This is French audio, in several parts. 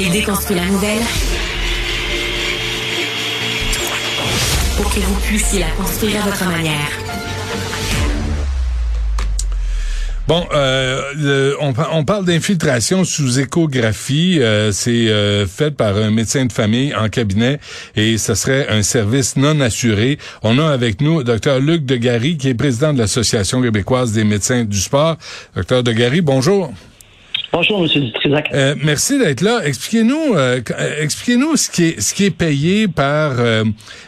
La nouvelle pour que vous puissiez la construire à votre manière. Bon, euh, on parle d'infiltration sous échographie. Euh, c'est euh, fait par un médecin de famille en cabinet et ce serait un service non assuré. On a avec nous Dr Luc Degary, qui est président de l'Association québécoise des médecins du sport. Dr Degary, bonjour. Bonjour, M. Dutrisac. Euh, merci d'être là. Expliquez-nous, euh, euh, expliquez-nous ce qui est ce qui est payé par euh,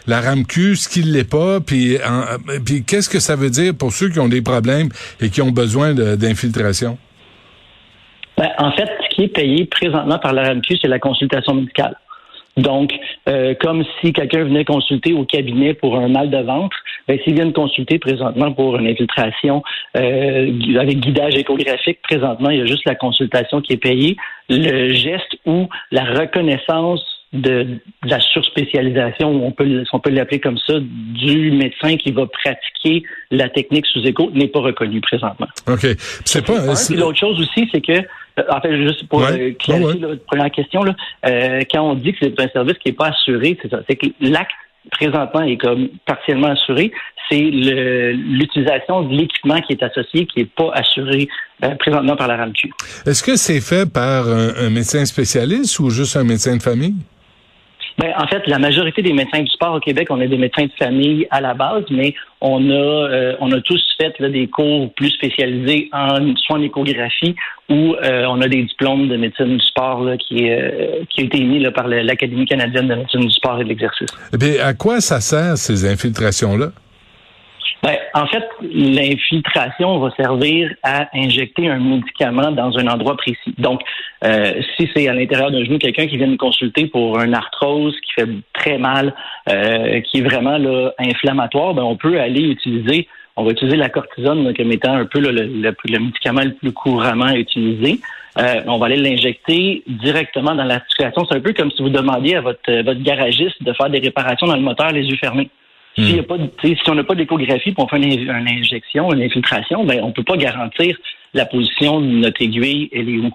la RAMQ, ce qui l'est pas, puis en- euh, puis qu'est-ce que ça veut dire pour ceux qui ont des problèmes et qui ont besoin d'infiltration? Ben, en fait, ce qui est payé présentement par la RAMQ, c'est la consultation médicale. Donc, euh, comme si quelqu'un venait consulter au cabinet pour un mal de ventre, ben, s'il vient consulter présentement pour une infiltration euh, avec guidage échographique, présentement, il y a juste la consultation qui est payée. Le geste ou la reconnaissance de, de la surspécialisation, on peut, on peut l'appeler comme ça, du médecin qui va pratiquer la technique sous écho n'est pas reconnu présentement. OK. C'est pas... Un, l'autre chose aussi, c'est que, en fait, juste pour Ouais. euh, clarifier Ouais, ouais. là, votre première question, là, euh, quand on dit que c'est un service qui n'est pas assuré, c'est ça. C'est que l'acte présentement est comme partiellement assuré. C'est l'utilisation de l'équipement qui est associé qui n'est pas assuré euh, présentement par la RAMQ. Est-ce que c'est fait par un, un médecin spécialiste ou juste un médecin de famille? Ben, en fait, la majorité des médecins du sport au Québec, on est des médecins de famille à la base, mais on a, euh, on a tous fait des cours plus spécialisés en soit en échographie ou euh, on a des diplômes de médecine du sport qui, euh, qui été émis par l'Académie canadienne de médecine du sport et de l'exercice. Eh bien, à quoi ça sert, ces infiltrations-là? Ben, en fait, l'infiltration va servir à injecter un médicament dans un endroit précis. Donc, euh, si c'est à l'intérieur d'un genou quelqu'un qui vient nous consulter pour une arthrose qui fait très mal, euh, qui est vraiment là, inflammatoire, ben, on peut aller utiliser, on va utiliser la cortisone là, comme étant un peu là, le, le- le médicament le plus couramment utilisé. Euh, on va aller l'injecter directement dans l'articulation. C'est un peu comme si vous demandiez à votre, votre garagiste de faire des réparations dans le moteur les yeux fermés. S'il y a pas si on n'a pas d'échographie pour faire une, une injection, une infiltration, ben, on ne peut pas garantir la position de notre aiguille, elle est où.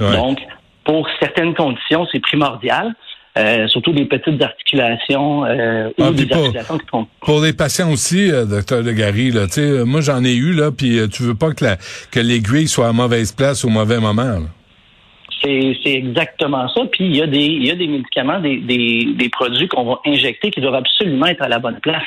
Ouais. Donc, pour certaines conditions, c'est primordial, euh, surtout des petites articulations euh, ou Ah, des pas- articulations qui font Pour les patients aussi, euh, docteur Legary, là, tu sais, moi j'en ai eu, là, puis euh, tu veux pas que la que l'aiguille soit à mauvaise place au mauvais moment. là. C'est c'est exactement ça. Puis il y a des, il y a des médicaments, des, des, des produits qu'on va injecter qui doivent absolument être à la bonne place.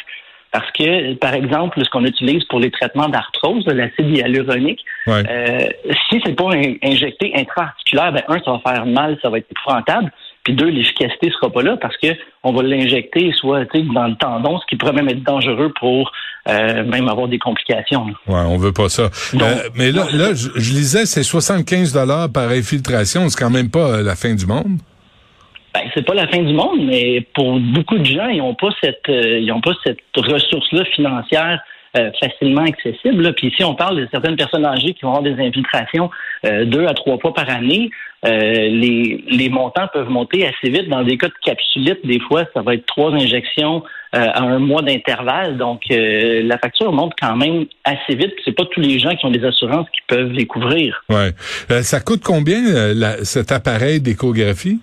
Parce que, par exemple, ce qu'on utilise pour les traitements d'arthrose, l'acide hyaluronique, Ouais. euh, si c'est pas in- injecté intra-articulaire, ben un, ça va faire mal, ça va être épouvantable. Puis deux, l'efficacité sera pas là parce que on va l'injecter soit tu sais, dans le tendon, ce qui pourrait même être dangereux pour euh, même avoir des complications. là. Ouais, on veut pas ça. Donc- Euh, mais là, là, je, je lisais, c'est 75 dollars par infiltration. C'est quand même pas euh, la fin du monde. Ben, c'est pas la fin du monde, mais pour beaucoup de gens, ils n'ont pas cette euh, ils ont pas cette ressource-là financière euh, facilement accessible. Puis ici, on parle de certaines personnes âgées qui vont avoir des infiltrations euh, deux à trois fois par année. Euh, les, montants peuvent monter assez vite. Dans des cas de capsulite, des fois, ça va être trois injections à un mois d'intervalle. Donc, la facture monte quand même assez vite. C'est pas tous les gens qui ont des assurances qui peuvent les couvrir. Ouais. Ça coûte combien cet appareil d'échographie?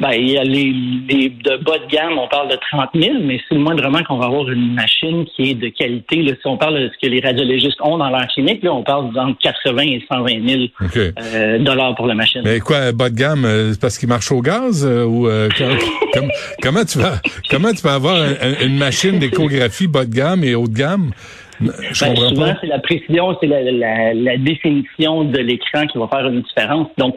Ben, il y a les, les de bas de gamme, on parle de 30 000, mais c'est le moindrement qu'on va avoir une machine qui est de qualité. Là, si on parle de ce que les radiologistes ont dans leur clinique, là, on parle d'entre 80 et 120 000 OK. euh, dollars pour la machine. Mais quoi, bas de gamme, euh, c'est parce qu'il marche au gaz euh, ou euh, com- com- comment tu vas comment tu vas avoir un- un- une machine d'échographie bas de gamme et haut de gamme? Je Ben, souvent, c'est la précision, c'est la, la- la définition de l'écran qui va faire une différence. Donc,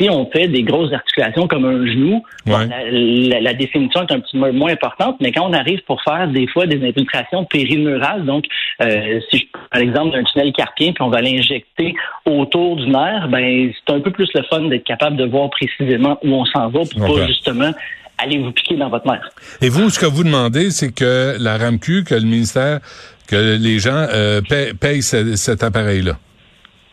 si on fait des grosses articulations comme un genou, bon, la, la- la définition est un petit peu moins importante, mais quand on arrive pour faire des fois des infiltrations périnurales, donc euh, si je prends l'exemple d'un tunnel carpien, puis on va l'injecter autour du nerf, ben c'est un peu plus le fun d'être capable de voir précisément où on s'en va pour comprends. pas justement aller vous piquer dans votre nerf. Et vous, ce que vous demandez, c'est que la RAMQ, que le ministère, que les gens euh, payent ce- cet appareil-là.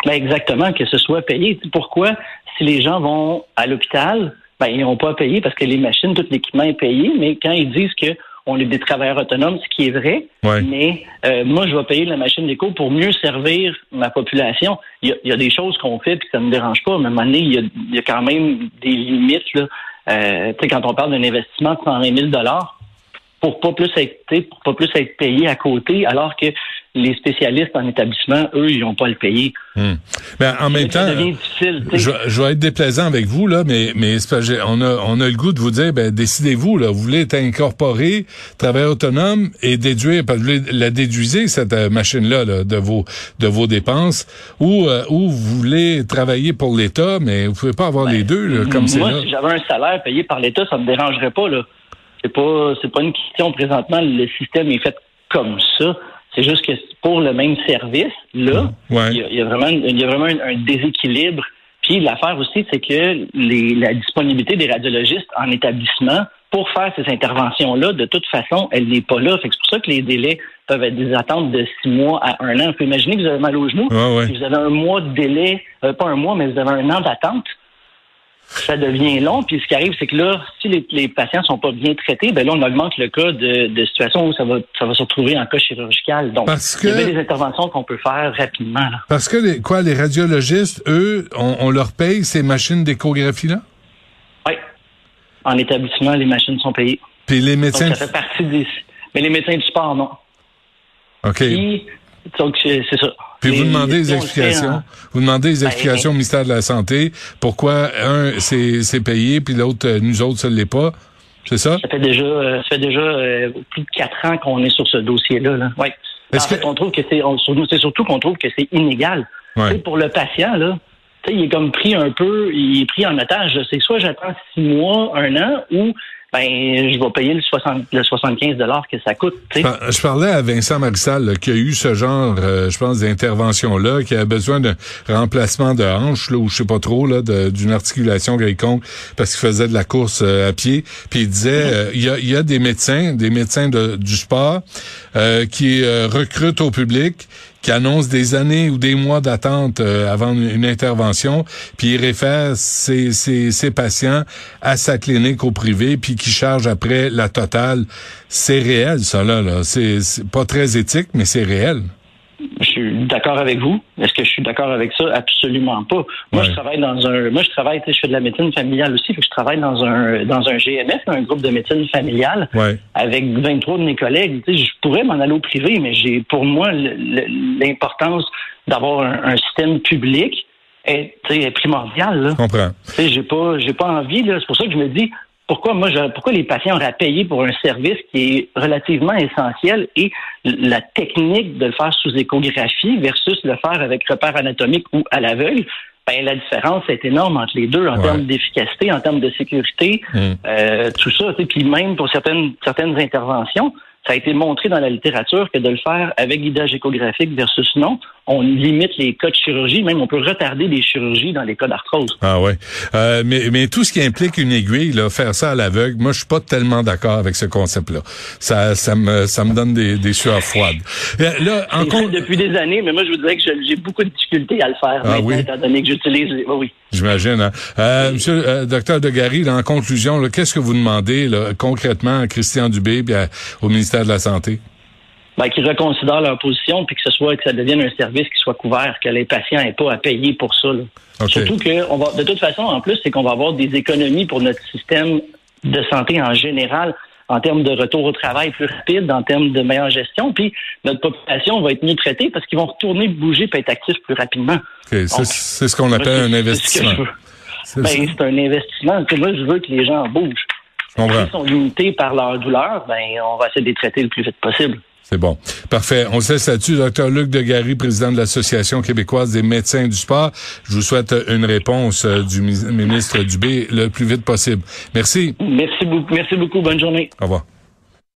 Ben exactement, que ce soit payé. Pourquoi, si les gens vont à l'hôpital, ben ils n'ont pas à payer parce que les machines, tout l'équipement est payé, mais quand ils disent que on est des travailleurs autonomes, ce qui est vrai, Ouais. mais euh, moi, je vais payer la machine d'éco pour mieux servir ma population. Il y a, il y a des choses qu'on fait puis ça ne me dérange pas, mais à un moment donné, il y a, il y a quand même des limites. Là. Euh, tu sais, quand on parle d'un investissement de 120 000 pour pas plus être pour pas plus être payé à côté, alors que les spécialistes en établissement, eux, ils n'ont pas à le payer. Hmm. Ben, en même temps, je, je vais être déplaisant avec vous là, mais mais on a on a le goût de vous dire, ben décidez-vous là, vous voulez être incorporé, travail autonome et déduire, parce que vous voulez la déduisez cette machine là, de vos de vos dépenses, ou euh, ou vous voulez travailler pour l'État, mais vous pouvez pas avoir les deux là, comme c'est Ben, Moi, là. si j'avais un salaire payé par l'État, ça me dérangerait pas. Là, c'est pas, c'est pas une question présentement. Le système est fait comme ça. C'est juste que pour le même service, là, Ouais. il, y a, il y a vraiment, il y a vraiment un, un déséquilibre. Puis l'affaire aussi, c'est que les, la disponibilité des radiologistes en établissement pour faire ces interventions-là, de toute façon, elle n'est pas là. C'est pour ça que les délais peuvent être des attentes de six mois à un an. On peut imaginer que vous avez mal au genou, Ouais, ouais. vous avez un mois de délai, euh, pas un mois, mais vous avez un an d'attente ça devient long. Puis ce qui arrive, c'est que là, si les, les patients sont pas bien traités, ben là, on augmente le cas de, de situations où ça va, ça va se retrouver en cas chirurgical. Donc, Parce il y que- avait des interventions qu'on peut faire rapidement. Là. Parce que les, quoi, les radiologistes, eux, on, on leur paye ces machines d'échographie là, Oui. En établissement, les machines sont payées. puis les Donc, médecins. ça fait partie des. Mais les médecins du sport, non. Ok. Puis, donc, c'est ça. Puis vous demandez des explications. en- Vous demandez des Ben, explications au ministère de la Santé. Pourquoi un c'est payé puis l'autre euh, nous autres ça l'est pas. C'est ça? Ça fait déjà, euh, ça fait déjà euh, plus de quatre ans qu'on est sur ce dossier-là. Là. Ouais. En fait, que- on trouve que c'est, c'est surtout qu'on trouve que c'est inégal. Ouais. Pour le patient, là, il est comme pris un peu, il est pris en otage. C'est soit j'attends six mois, un an, ou ben je vais payer le, 60, le 75 que ça coûte. tu sais. Par- Je parlais à Vincent Marissal là, qui a eu ce genre, euh, je pense, d'intervention-là, qui a besoin d'un remplacement de hanche, là, ou je sais pas trop, là, d'une articulation quelconque, parce qu'il faisait de la course euh, à pied. Puis il disait, euh, il y, a, y a des médecins, des médecins de- du sport, euh, qui recrutent au public, qui annoncent des années ou des mois d'attente euh, avant une, intervention, puis il réfère ses, ses, patients à sa clinique au privé, puis qui charge après la totale. C'est réel, ça, là. là. C'est pas très éthique, mais c'est réel. Suis d'accord avec vous. Est-ce que je suis d'accord avec ça? Absolument pas. Moi, Ouais. je travaille dans un. Moi, je travaille, tu sais, je fais de la médecine familiale aussi. Je travaille dans un dans un GMF, un groupe de médecine familiale, Ouais. avec 23 de mes collègues. Tu sais, je pourrais m'en aller au privé, mais j'ai pour moi l'importance d'avoir un, un système public est, est primordiale. Là. Je comprends. Tu sais, j'ai pas, j'ai pas envie. là. C'est pour ça que je me dis pourquoi moi, je- pourquoi les patients auraient à payer pour un service qui est relativement essentiel et la technique de le faire sous échographie versus le faire avec repère anatomique ou à l'aveugle. Ben, la différence est énorme entre les deux en Ouais. termes d'efficacité, en termes de sécurité, Mm. euh, tout ça. Puis même pour certaines certaines interventions, ça a été montré dans la littérature que de le faire avec guidage échographique versus non, on limite les cas de chirurgie, même on peut retarder des chirurgies dans les cas d'arthrose. Ah ouais. Euh, mais, mais tout ce qui implique une aiguille, là, faire ça à l'aveugle, moi je suis pas tellement d'accord avec ce concept-là. Ça, ça me, ça me donne des, des sueurs froides. Euh, Là, en con- depuis des années, mais moi, je vous dirais que j'ai beaucoup de difficultés à le faire Ah maintenant, oui? étant donné que j'utilise... les- Oui, oui. J'imagine. Hein? Euh, Monsieur euh, docteur de Gary, là, en conclusion, qu'est-ce que vous demandez là, concrètement à Christian Dubé et au ministère de la Santé? Ben, qu'ils reconsidèrent leur position, puis que ce soit que ça devienne un service qui soit couvert, que les patients n'aient pas à payer pour ça. là. Surtout que, on va, de toute façon, en plus, c'est qu'on va avoir des économies pour notre système de santé en général, en termes de retour au travail plus rapide, en termes de meilleure gestion, puis notre population va être mieux traitée parce qu'ils vont retourner bouger et être actifs plus rapidement. C'est, ce qu'on appelle un c'est ce investissement. Ben, c'est un investissement. Moi, je veux que les gens bougent. S'ils sont limités par leur douleur, ben, on va essayer de les traiter le plus vite possible. C'est bon. Parfait. On se laisse là-dessus. Docteur Luc Degary, président de l'Association québécoise des médecins du sport. Je vous souhaite une réponse euh, du ministre Dubé le plus vite possible. Merci. Merci beaucoup. Merci beaucoup. Bonne journée. Au revoir.